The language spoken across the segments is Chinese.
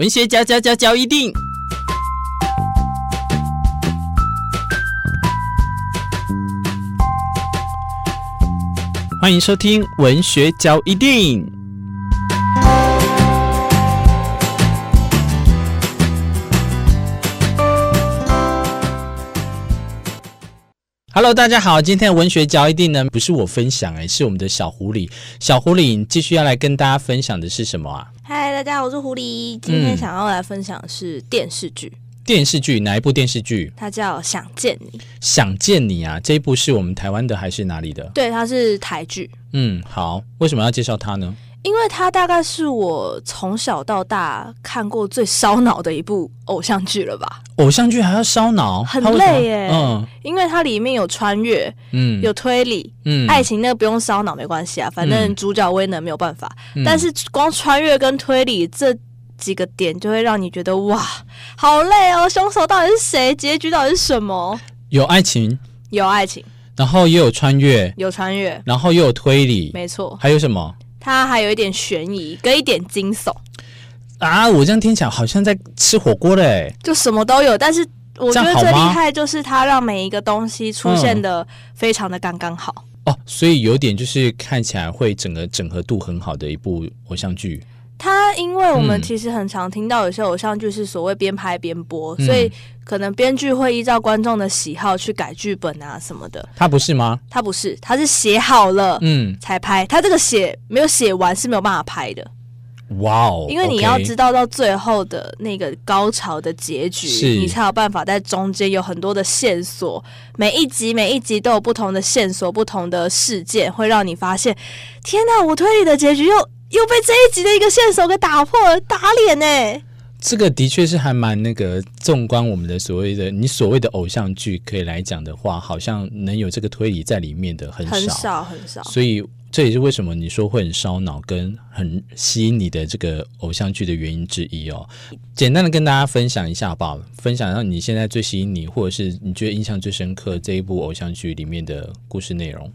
文学交交交交一定，欢迎收听文学交一定。Hello，大家好，今天文学交一定呢，不是我分享，哎，是我们的小狐狸。小狐狸，你继续要来跟大家分享的是什么啊？嗨，大家好，我是狐狸。今天想要来分享的是电视剧。嗯、电视剧哪一部电视剧？它叫《想见你》。想见你啊！这一部是我们台湾的还是哪里的？对，它是台剧。嗯，好。为什么要介绍它呢？因为它大概是我从小到大看过最烧脑的一部偶像剧了吧？偶像剧还要烧脑，很累耶。嗯，因为它里面有穿越，嗯，有推理，嗯，爱情那个不用烧脑没关系啊，反正主角威能没有办法。嗯，但是光穿越跟推理这几个点，就会让你觉得哇，好累哦！凶手到底是谁？结局到底是什么？有爱情，有爱情，然后也有穿越，有穿越，然后又有推理，没错。还有什么？它还有一点悬疑，跟一点惊悚啊！我这样听起来好像在吃火锅嘞，就什么都有。但是我觉得最厉害就是它让每一个东西出现的非常的刚刚好、嗯、哦，所以有点就是看起来会整个整合度很好的一部偶像剧。它因为我们其实很常听到有些偶像剧是所谓边拍边播，嗯、所以可能编剧会依照观众的喜好去改剧本啊什么的。他不是吗？他不是，他是写好了嗯才拍。它、嗯、这个写没有写完是没有办法拍的。哇哦！因为你要知道到最后的那个高潮的结局，你才有办法在中间有很多的线索。每一集每一集都有不同的线索，不同的事件会让你发现，天哪！我推理的结局又。又被这一集的一个线索给打破了，打脸呢？这个的确是还蛮那个。纵观我们的所谓的你所谓的偶像剧，可以来讲的话，好像能有这个推理在里面的很少很少很少。所以这也是为什么你说会很烧脑跟很吸引你的这个偶像剧的原因之一哦。简单的跟大家分享一下吧？分享让你现在最吸引你，或者是你觉得印象最深刻这一部偶像剧里面的故事内容。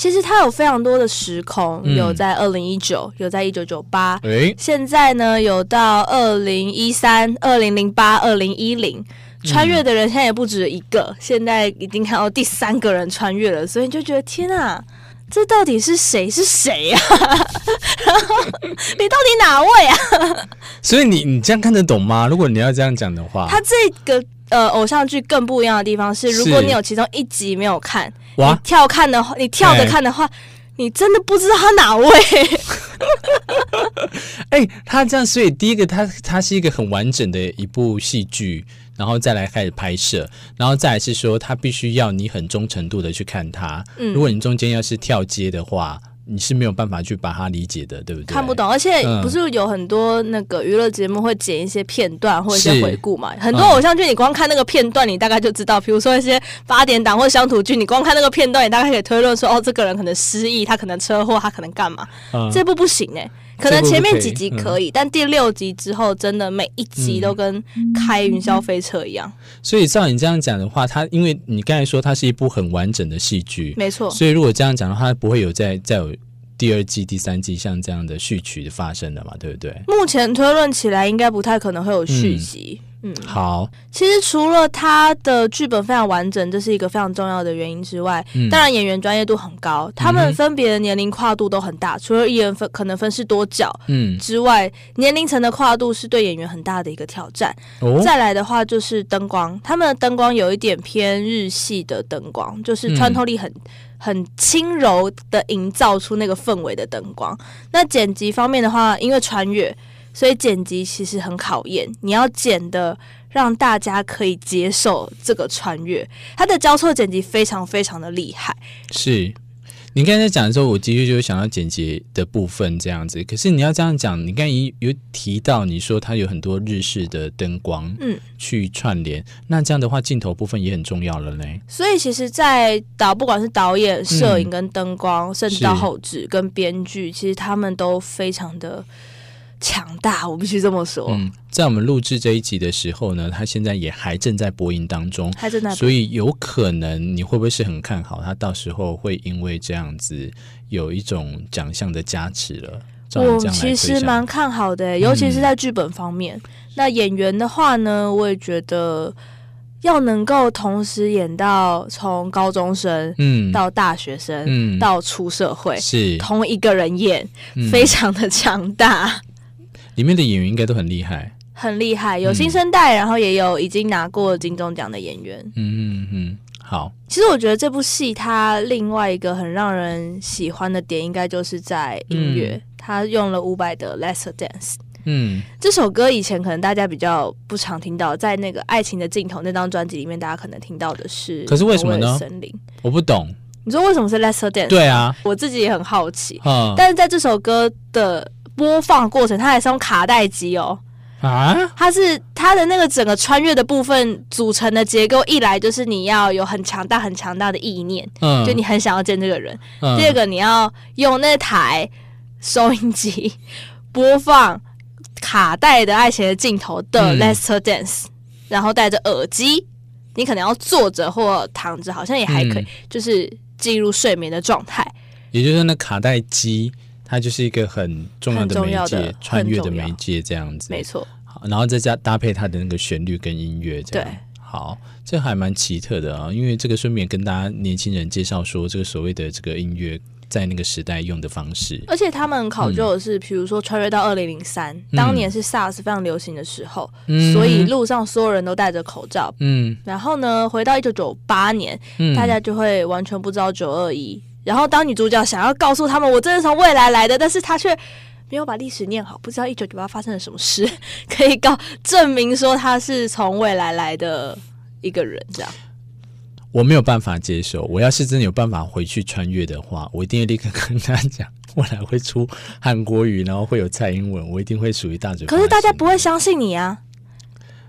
其实它有非常多的时空，嗯、有在二零一九，有在一九九八，现在呢有到二零一三、二零零八、二零一零，穿越的人现在也不止一个，嗯、现在已经看到第三个人穿越了，所以你就觉得天啊，这到底是谁？是谁呀？你到底哪位啊？所以你你这样看得懂吗？如果你要这样讲的话，他这个。呃，偶像剧更不一样的地方是，如果你有其中一集没有看，你跳看的话，你跳着看的话，你真的不知道他哪位。哎、欸，他这样，所以第一个，他他是一个很完整的一部戏剧，然后再来开始拍摄，然后再来是说，他必须要你很忠诚度的去看他。嗯，如果你中间要是跳接的话。你是没有办法去把它理解的，对不对？看不懂，而且不是有很多那个娱乐节目会剪一些片段或者一些回顾嘛？很多偶像剧，你光看那个片段，你大概就知道。比如说一些八点档或乡土剧，你光看那个片段，你大概可以推论说，哦，这个人可能失忆，他可能车祸，他可能干嘛？嗯、这部不行哎、欸。可能前面几集可以，嗯、但第六集之后，真的每一集都跟开云霄飞车一样。所以照你这样讲的话，它因为你刚才说它是一部很完整的戏剧，没错。所以如果这样讲的话，它不会有再再有第二季、第三季像这样的序曲的发生的嘛？对不对？目前推论起来，应该不太可能会有续集。嗯嗯，好。其实除了他的剧本非常完整，这是一个非常重要的原因之外，嗯、当然演员专业度很高，他们分别的年龄跨度都很大。嗯、除了艺人分可能分饰多角，嗯之外，年龄层的跨度是对演员很大的一个挑战。哦、再来的话就是灯光，他们的灯光有一点偏日系的灯光，就是穿透力很、嗯、很轻柔的营造出那个氛围的灯光。那剪辑方面的话，因为穿越。所以剪辑其实很考验，你要剪的让大家可以接受这个穿越，它的交错剪辑非常非常的厉害。是，你刚才讲的时候，我的确就是想到剪辑的部分这样子。可是你要这样讲，你刚才有提到你说它有很多日式的灯光，嗯，去串联，那这样的话镜头部分也很重要了嘞。所以其实，在导不管是导演、摄影跟灯光，嗯、甚至到后置跟编剧，其实他们都非常的。强大，我必须这么说。嗯，在我们录制这一集的时候呢，他现在也还正在播音当中，还正在播。所以有可能你会不会是很看好他到时候会因为这样子有一种奖项的加持了？我其实蛮看好的，尤其是在剧本方面。嗯、那演员的话呢，我也觉得要能够同时演到从高中生，嗯，到大学生，嗯，到出社会，是同一个人演，嗯、非常的强大。里面的演员应该都很厉害，很厉害，有新生代，嗯、然后也有已经拿过金钟奖的演员。嗯嗯嗯，好。其实我觉得这部戏它另外一个很让人喜欢的点，应该就是在音乐。嗯他用了伍佰的《Lesser Dance》，嗯，这首歌以前可能大家比较不常听到，在那个《爱情的尽头》那张专辑里面，大家可能听到的是。可是为什么呢？森林，我不懂。你说为什么是《Lesser Dance》？对啊，我自己也很好奇。嗯，但是在这首歌的播放过程，它还是用卡带机哦。啊？它是它的那个整个穿越的部分组成的结构，一来就是你要有很强大、很强大的意念，嗯，就你很想要见这个人。嗯，第二个，你要用那台。收音机播放卡带的《爱情的镜头》的《Lesser Dance》，然后戴着耳机，你可能要坐着或躺着，好像也还可以，嗯、就是进入睡眠的状态。也就是那卡带机，它就是一个很重要的媒介，穿越的媒介这样子，没错。好，然后再加搭配它的那个旋律跟音乐，这样对。好，这还蛮奇特的啊，因为这个顺便跟大家年轻人介绍说，这个所谓的这个音乐。在那个时代用的方式，而且他们考究的是，比、嗯、如说穿越到二零零三，当年是 SARS 非常流行的时候，嗯、所以路上所有人都戴着口罩。嗯，然后呢，回到一九九八年，嗯、大家就会完全不知道九二一。然后当女主角想要告诉他们，我真的从未来来的，但是她却没有把历史念好，不知道一九九八发生了什么事，可以告证明说她是从未来来的一个人，这样。我没有办法接受。我要是真的有办法回去穿越的话，我一定会立刻跟他讲，未来会出韩国语，然后会有蔡英文，我一定会属于大嘴。可是大家不会相信你啊，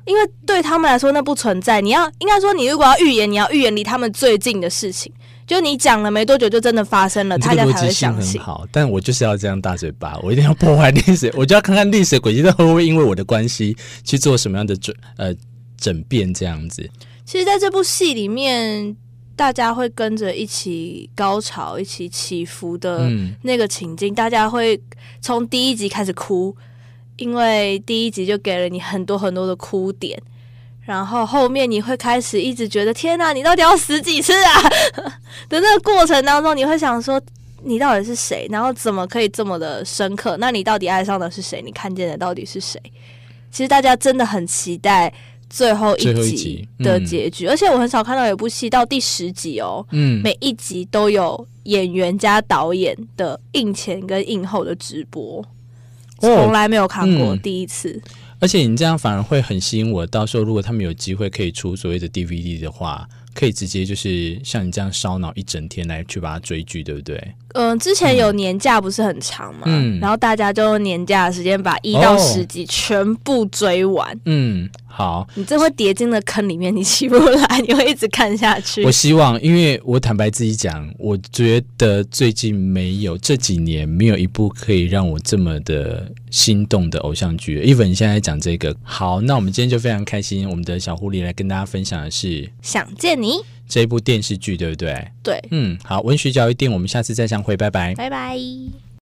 因为对他们来说那不存在。你要应该说，你如果要预言，你要预言离他们最近的事情，就你讲了没多久就真的发生了，大家才会相信。很好，但我就是要这样大嘴巴，我一定要破坏历史，我就要看看历史轨迹，它会不会因为我的关系去做什么样的转呃整变这样子。其实，在这部戏里面，大家会跟着一起高潮、一起起伏的那个情境，嗯、大家会从第一集开始哭，因为第一集就给了你很多很多的哭点，然后后面你会开始一直觉得天哪，你到底要死几次啊？的那个过程当中，你会想说，你到底是谁？然后怎么可以这么的深刻？那你到底爱上的是谁？你看见的到底是谁？其实大家真的很期待。最后一集的结局，嗯、而且我很少看到有部戏到第十集哦，嗯，每一集都有演员加导演的映前跟映后的直播，从来没有看过，第一次。而且你这样反而会很吸引我，到时候如果他们有机会可以出所谓的 DVD 的话。可以直接就是像你这样烧脑一整天来去把它追剧，对不对？嗯、呃，之前有年假不是很长嘛，嗯，然后大家就用年假的时间把一到十集全部追完。哦、嗯，好，你这会跌进了坑里面，你起不来，你会一直看下去。我希望，因为我坦白自己讲，我觉得最近没有这几年没有一部可以让我这么的心动的偶像剧。Even 你现在讲这个，好，那我们今天就非常开心，我们的小狐狸来跟大家分享的是想见你这一部电视剧，对不对？对，嗯，好，文学教育电，我们下次再相会，拜拜，拜拜。